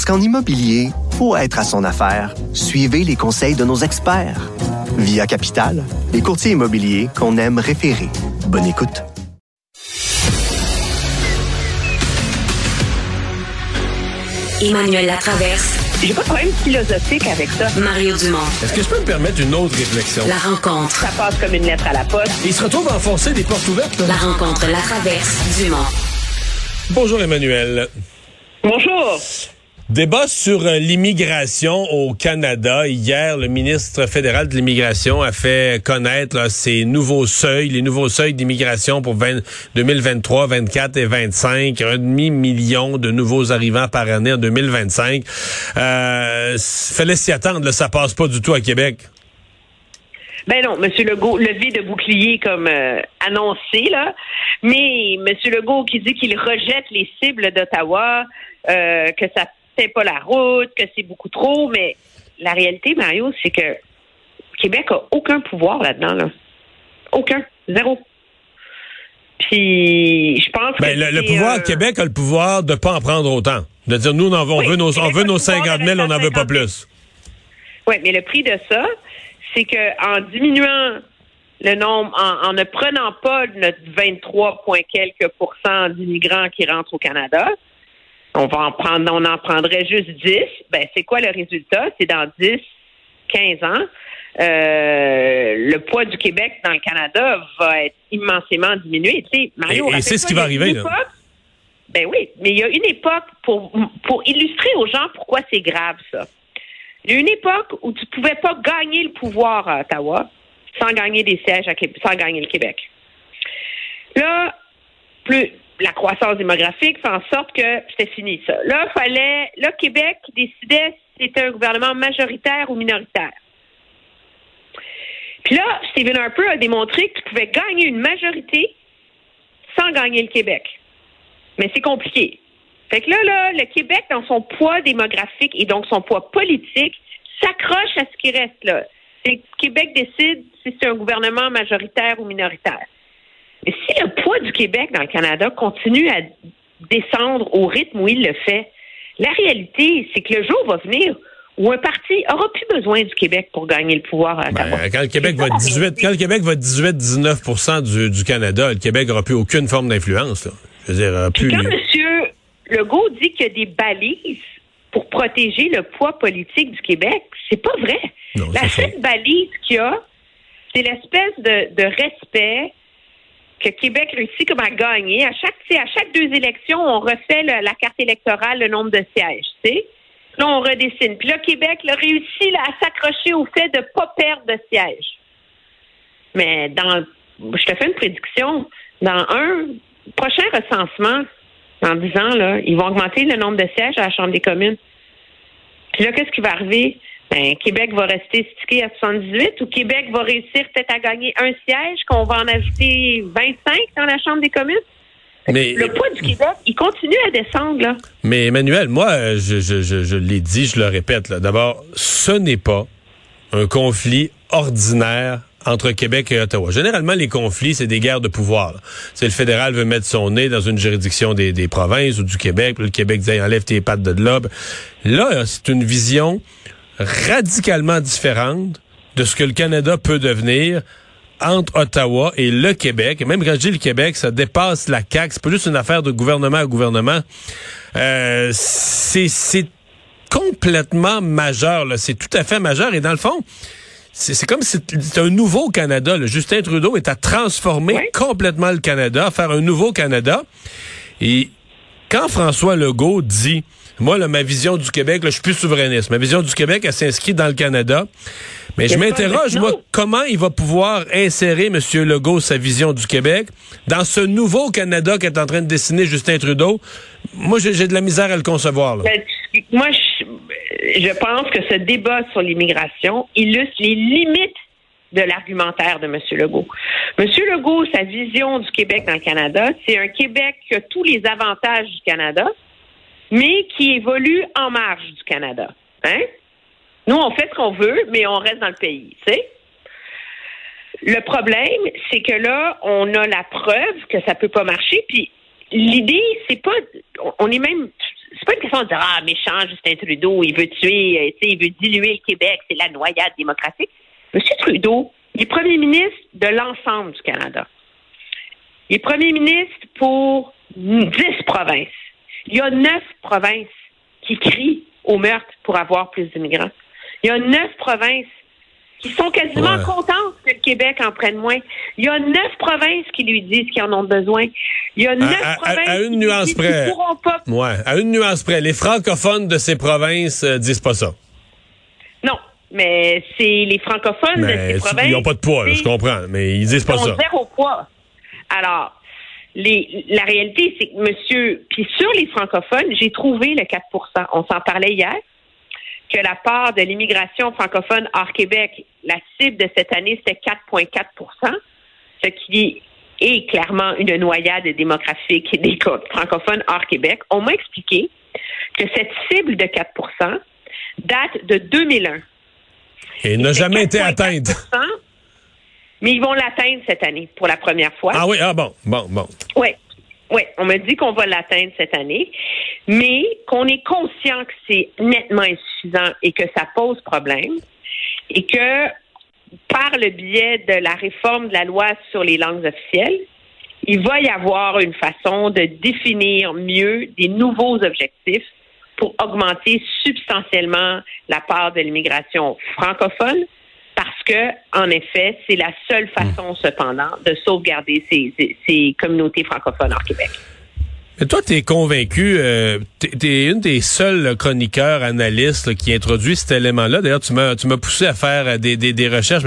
Parce qu'en immobilier, pour être à son affaire, suivez les conseils de nos experts. Via Capital, les courtiers immobiliers qu'on aime référer. Bonne écoute. Emmanuel Latraverse. J'ai pas de problème philosophique avec ça. Mario Dumont. Est-ce que je peux me permettre une autre réflexion? La rencontre. Ça passe comme une lettre à la poste. Il se retrouve à enfoncer des portes ouvertes. Là. La rencontre, la traverse, Dumont. Bonjour Emmanuel. Bonjour. Débat sur euh, l'immigration au Canada. Hier, le ministre fédéral de l'immigration a fait connaître là, ses nouveaux seuils, les nouveaux seuils d'immigration pour 20, 2023, 24 et 25. Un demi-million de nouveaux arrivants par année en 2025. Euh, fallait s'y attendre. Là, ça passe pas du tout à Québec. Ben non, M. Legault, levé de bouclier comme euh, annoncé, là. Mais M. Legault qui dit qu'il rejette les cibles d'Ottawa, euh, que ça pas la route, que c'est beaucoup trop, mais la réalité, Mario, c'est que Québec a aucun pouvoir là-dedans, là. Aucun. Zéro. Puis je pense Ben, que le, le c'est, pouvoir, euh, Québec a le pouvoir de pas en prendre autant. De dire, nous, on, veut- on Oui, veut nos, on veut nos le pouvoir 50 de 000, on n'en veut pas plus. Oui, mais le prix de ça, c'est que en diminuant le nombre, en, en ne prenant pas notre 23 point quelques pourcents d'immigrants qui rentrent au Canada, on va en prendre, on en prendrait juste 10. Ben, c'est quoi le résultat? C'est dans 10, 15 ans, euh, le poids du Québec dans le Canada va être immensément diminué. Tu sais, Mario, Et- et c'est ce qui va arriver, là. ben oui, mais il y a une époque pour, pour illustrer aux gens pourquoi c'est grave, ça. Il y a une époque où tu pouvais pas gagner le pouvoir à Ottawa sans gagner des sièges, à sans gagner le Québec. Là, plus la croissance démographique fait en sorte que c'était fini ça. Là, fallait, là, Québec décidait si c'était un gouvernement majoritaire ou minoritaire. Puis là, Stephen Harper a démontré que tu pouvais gagner une majorité sans gagner le Québec. Mais c'est compliqué. Fait que là, là, le Québec, dans son poids démographique et donc son poids politique, s'accroche à ce qui reste là. C'est Québec décide si c'est un gouvernement majoritaire ou minoritaire. Mais si le poids du Québec dans le Canada continue à descendre au rythme où il le fait, la réalité, c'est que le jour va venir où un parti aura plus besoin du Québec pour gagner le pouvoir à Ottawa. Ben, quand le Québec va ça, la 18, réalité. quand le Québec va 18-19 du, du Canada, le Québec n'aura plus aucune forme d'influence. Je veux dire, plus. quand M. Legault dit qu'il y a des balises pour protéger le poids politique du Québec, c'est pas vrai. Non, La seule balise qu'il y a, c'est l'espèce de, de respect que Québec réussit comme à gagner. À chaque, à chaque deux élections, on refait la carte électorale, le nombre de sièges. Là, on redessine. Puis là, Québec réussit à s'accrocher au fait de ne pas perdre de sièges. Mais dans, je te fais une prédiction. Dans un prochain recensement, dans 10 ans, là, ils vont augmenter le nombre de sièges à la Chambre des communes. Puis là, qu'est-ce qui va arriver? Ben, Québec va rester stické à 78 ou Québec va réussir peut-être à gagner un siège, qu'on va en ajouter 25 dans la Chambre des communes? Mais, Le poids du Québec, il continue à descendre, là. mais Emmanuel, moi, je, je, je, je l'ai dit, je le répète. là. D'abord, ce n'est pas un conflit ordinaire entre Québec et Ottawa. Généralement, les conflits, c'est des guerres de pouvoir. C'est le fédéral veut mettre son nez dans une juridiction des, des provinces ou du Québec. puis le Québec dit enlève tes pattes de là. Là, c'est une vision radicalement différente de ce que le Canada peut devenir entre Ottawa et le Québec. Et même quand je dis le Québec, ça dépasse la CAQ. C'est pas juste une affaire de gouvernement à gouvernement. Euh, c'est c'est complètement majeur. C'est tout à fait majeur. Et dans le fond, c'est c'est comme si c'était un nouveau Canada. là. Justin Trudeau est à transformer Oui. complètement le Canada, à faire un nouveau Canada. Et quand François Legault dit, moi, là, ma vision du Québec, là, je suis plus souverainiste. Ma vision du Québec, elle s'inscrit dans le Canada. Mais je m'interroge, moi, comment il va pouvoir insérer, M. Legault, sa vision du Québec dans ce nouveau Canada qu'est en train de dessiner Justin Trudeau? Moi, j'ai de la misère à le concevoir. Là. Ben, moi, je- je pense que ce débat sur l'immigration illustre les limites de l'argumentaire de M. Legault. M. Legault, sa vision du Québec dans le Canada, c'est un Québec qui a tous les avantages du Canada, mais qui évolue en marge du Canada. Hein? Nous, on fait ce qu'on veut, mais on reste dans le pays, tu? Le problème, c'est que là, on a la preuve que ça peut pas marcher. Puis l'idée, c'est pas, on est même, c'est pas une question de dire ah méchant Justin Trudeau, il veut tuer, euh, il veut diluer le Québec, c'est la noyade démocratique. Monsieur Trudeau, il est premier ministre de l'ensemble du Canada. Il est premier ministre pour dix provinces. Il y a neuf provinces qui crient au meurtre pour avoir plus d'immigrants. Il y a neuf provinces qui sont quasiment Ouais. contentes que le Québec en prenne moins. Il y a neuf provinces qui lui disent qu'ils en ont besoin. Il y a neuf à- provinces à une qui lui nuance disent près. qu'ils pourront pas. Ouais, à une nuance près. Les francophones de ces provinces euh, disent pas ça. Non, mais c'est les francophones de ces provinces. ils n'ont pas de poids, là, je comprends. Mais ils disent pas ont ça. zéro poids. Alors, les, la réalité, c'est que monsieur, puis sur les francophones, j'ai trouvé le 4% On s'en parlait hier, que la part de l'immigration francophone hors Québec, la cible de cette année, c'était 4,4% ce qui est clairement une noyade démographique des co- francophones hors Québec. On m'a expliqué que cette cible de 4% date de 2001. Et n'a C'est jamais été 4,4%, atteinte. Mais ils vont l'atteindre cette année pour la première fois. Ah oui, ah bon, bon, bon. Oui. Oui, on me dit qu'on va l'atteindre cette année, mais qu'on est conscient que c'est nettement insuffisant et que ça pose problème et que par le biais de la réforme de la loi sur les langues officielles, il va y avoir une façon de définir mieux des nouveaux objectifs pour augmenter substantiellement la part de l'immigration francophone parce que, en effet, c'est la seule façon, cependant, de sauvegarder ces, ces- ces communautés francophones hors Québec. Toi, t'es convaincu, euh, t'es, t'es une des seuls chroniqueurs, analystes là, qui introduit cet élément-là. D'ailleurs, tu m'as, tu m'as poussé à faire euh, des, des, des recherches.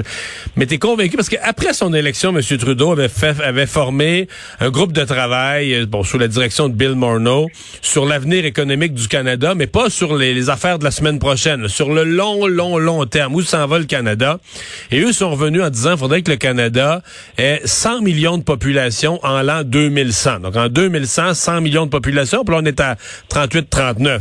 Mais t'es convaincu parce qu'après son élection, M. Trudeau avait fait, avait formé un groupe de travail, euh, bon, sous la direction de Bill Morneau, sur l'avenir économique du Canada, mais pas sur les, les affaires de la semaine prochaine, là, sur le long, long, long terme, où s'en va le Canada. Et eux sont revenus en disant, il faudrait que le Canada ait 100 millions de population en l'an 2100. Donc, en 2100, 100 millions de population, puis là, on est à 38-39.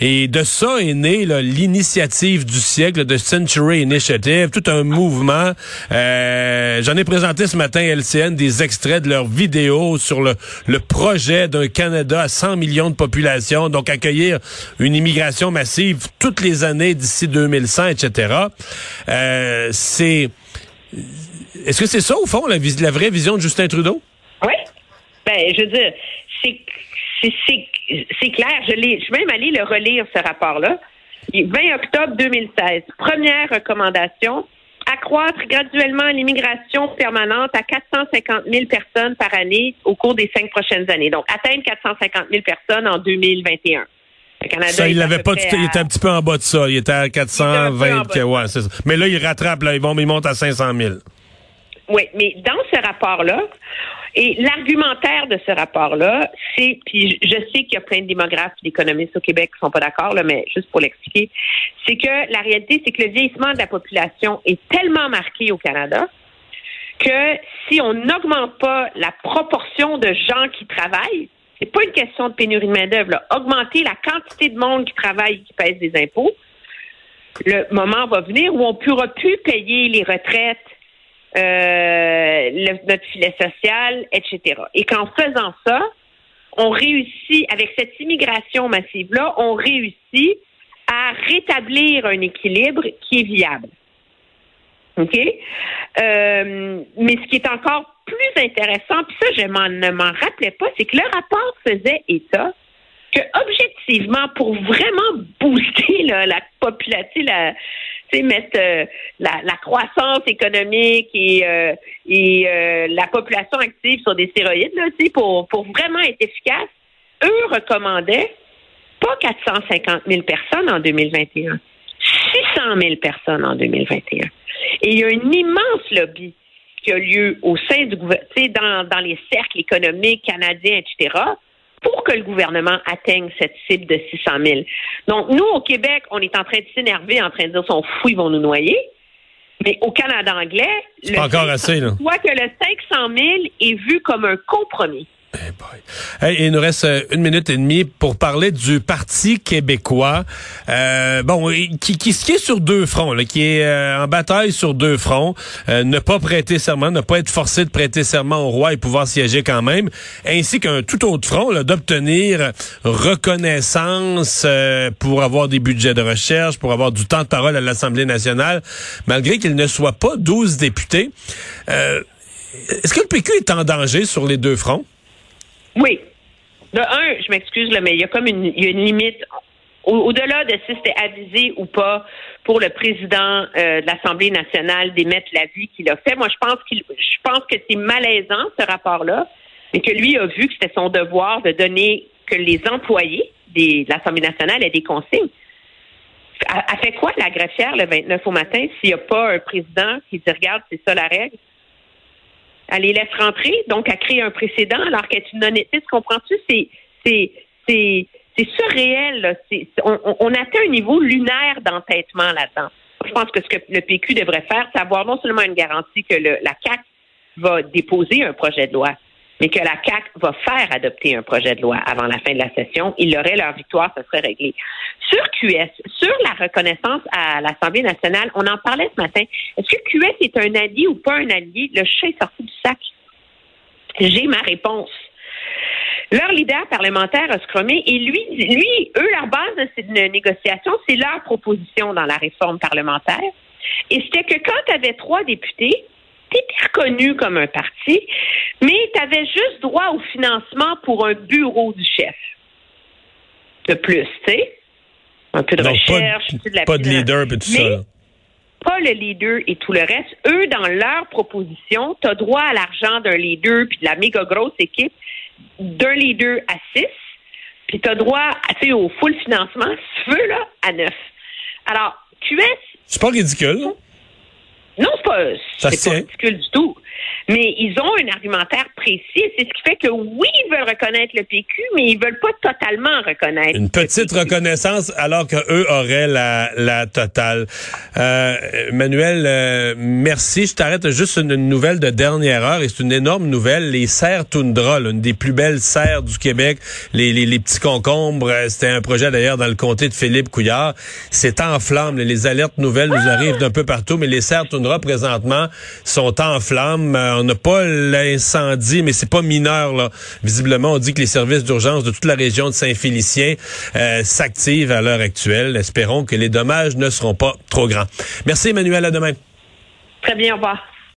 Et de ça est née l'initiative du siècle de Century Initiative, tout un mouvement. Euh, J'en ai présenté ce matin à LCN des extraits de leurs vidéos sur le, projet d'un Canada à 100 millions de population, donc accueillir une immigration massive toutes les années d'ici 2100, etc. Euh, c'est... Est-ce que c'est ça, au fond, la, la vraie vision de Justin Trudeau? Oui. Ben, je veux dire, c'est clair. Je, je suis même allée le relire, ce rapport-là. Il est 20 octobre 2016. Première recommandation, accroître graduellement l'immigration permanente à 450 000 personnes par année au cours des cinq prochaines années. Donc, atteindre 450 000 personnes en 2021. Le Canada Ça, il l'avait pas tout- il était un petit peu en bas de ça. Il était à Il était un 420. peu en bas. que- ouais, ça. Mais là, il rattrape, là. Ils vont, ils montent à 500 000. Oui, mais dans ce rapport-là, et l'argumentaire de ce rapport-là, c'est, puis je sais qu'il y a plein de démographes et d'économistes au Québec qui sont pas d'accord, mais juste pour l'expliquer, c'est que la réalité, c'est que le vieillissement de la population est tellement marqué au Canada que si on n'augmente pas la proportion de gens qui travaillent, c'est pas une question de pénurie de main-d'œuvre, augmenter la quantité de monde qui travaille et qui pèse des impôts, le moment va venir où on ne pourra plus payer les retraites, le- notre filet social, etc. Et qu'en faisant ça, on réussit, avec cette immigration massive-là, on réussit à rétablir un équilibre qui est viable. OK? Euh, mais ce qui est encore plus intéressant, puis ça, je ne m'en rappelais pas, c'est que le rapport faisait état que, objectivement, pour vraiment booster la population, la, mettre euh, la, croissance économique et, euh, euh, la population active sur des stéroïdes, là, pour, pour vraiment être efficace, eux recommandaient pas 450 000 personnes en 2021, 600 000 personnes en 2021. Et il y a un immense lobby qui a lieu au sein du gouvernement, dans, dans les cercles économiques canadiens, etc., pour que le gouvernement atteigne cette cible de 600 000. Donc, nous, au Québec, on est en train de s'énerver, en train de dire, son fou, ils vont nous noyer. Mais au Canada anglais, le encore assez, là. que le 500 000 est vu comme un compromis. Hey, il nous reste euh, une minute et demie pour parler du Parti québécois. Euh, bon, qui, qui, qui est sur deux fronts, là, qui est euh, en bataille sur deux fronts. Euh, ne pas prêter serment, ne pas être forcé de prêter serment au roi et pouvoir siéger quand même, ainsi qu'un tout autre front d'obtenir reconnaissance pour avoir des budgets de recherche, pour avoir du temps de parole à l'Assemblée nationale, malgré qu'il ne soit pas 12 députés. Est-ce que le PQ est en danger sur les deux fronts? Oui. De un, je m'excuse, mais il y a comme une, y a une limite. Au-delà de si c'était avisé ou pas pour le président euh, de l'Assemblée nationale d'émettre l'avis qu'il a fait, moi je pense je pense que c'est malaisant ce rapport-là, mais que lui a vu que c'était son devoir de donner que les employés de l'Assemblée nationale aient des consignes. A, fait quoi la greffière le 29 au matin s'il n'y a pas un président qui dit regarde c'est ça la règle? Elle les laisse rentrer, donc elle crée un précédent alors qu'elle est une honnêteté. Comprends-tu? C'est, c'est, c'est, c'est surréel. On, on, atteint un niveau lunaire d'entêtement là-dedans. Je pense que ce que le PQ devrait faire, c'est avoir non seulement une garantie que le, la CAC va déposer un projet de loi, mais que la CAC va faire adopter un projet de loi avant la fin de la session, ils auraient leur victoire, ça serait réglé. Sur QS, sur la reconnaissance à l'Assemblée nationale, on en parlait ce matin. Est-ce que QS est un allié ou pas un allié? Le chat est sorti du sac. J'ai ma réponse. Leur leader parlementaire a scrummé et lui, lui, eux, leur base de négociation, c'est leur proposition dans la réforme parlementaire. Et c'était que quand tu avais trois députés, tu étais reconnu comme un parti, mais tu avais juste droit au financement pour un bureau du chef. De plus, tu sais. Un peu de recherche, pas de, la pas de leader et tout ça. Pas le leader et tout le reste. Eux, dans leur proposition, tu as droit à l'argent d'un leader puis de la méga grosse équipe d'un leader à six, puis tu as droit à, au full financement, si tu veux, là, à neuf. Alors, QS. C'est pas ridicule. Non, c'est pas, c'est pas ridicule du tout. Mais ils ont un argumentaire précis. C'est ce qui fait que oui, ils veulent reconnaître le PQ, mais ils veulent pas totalement reconnaître. Une petite reconnaissance alors qu'eux auraient la, la totale. Euh, Manuel, euh, merci. Je t'arrête juste une, nouvelle de dernière heure et c'est une énorme nouvelle. Les serres Toundra, une des plus belles serres du Québec, les, les, les petits concombres, euh, c'était un projet d'ailleurs dans le comté de Philippe Couillard. C'est en flammes. Les alertes nouvelles nous arrivent d'un peu partout, mais les serres Toundra présentement sont en flammes. Euh, on n'a pas l'incendie, mais c'est pas mineur là. Visiblement, on dit que les services d'urgence de toute la région de Saint-Félicien euh, s'activent à l'heure actuelle. Espérons que les dommages ne seront pas trop grands. Merci Emmanuel, à demain. Très bien, au revoir.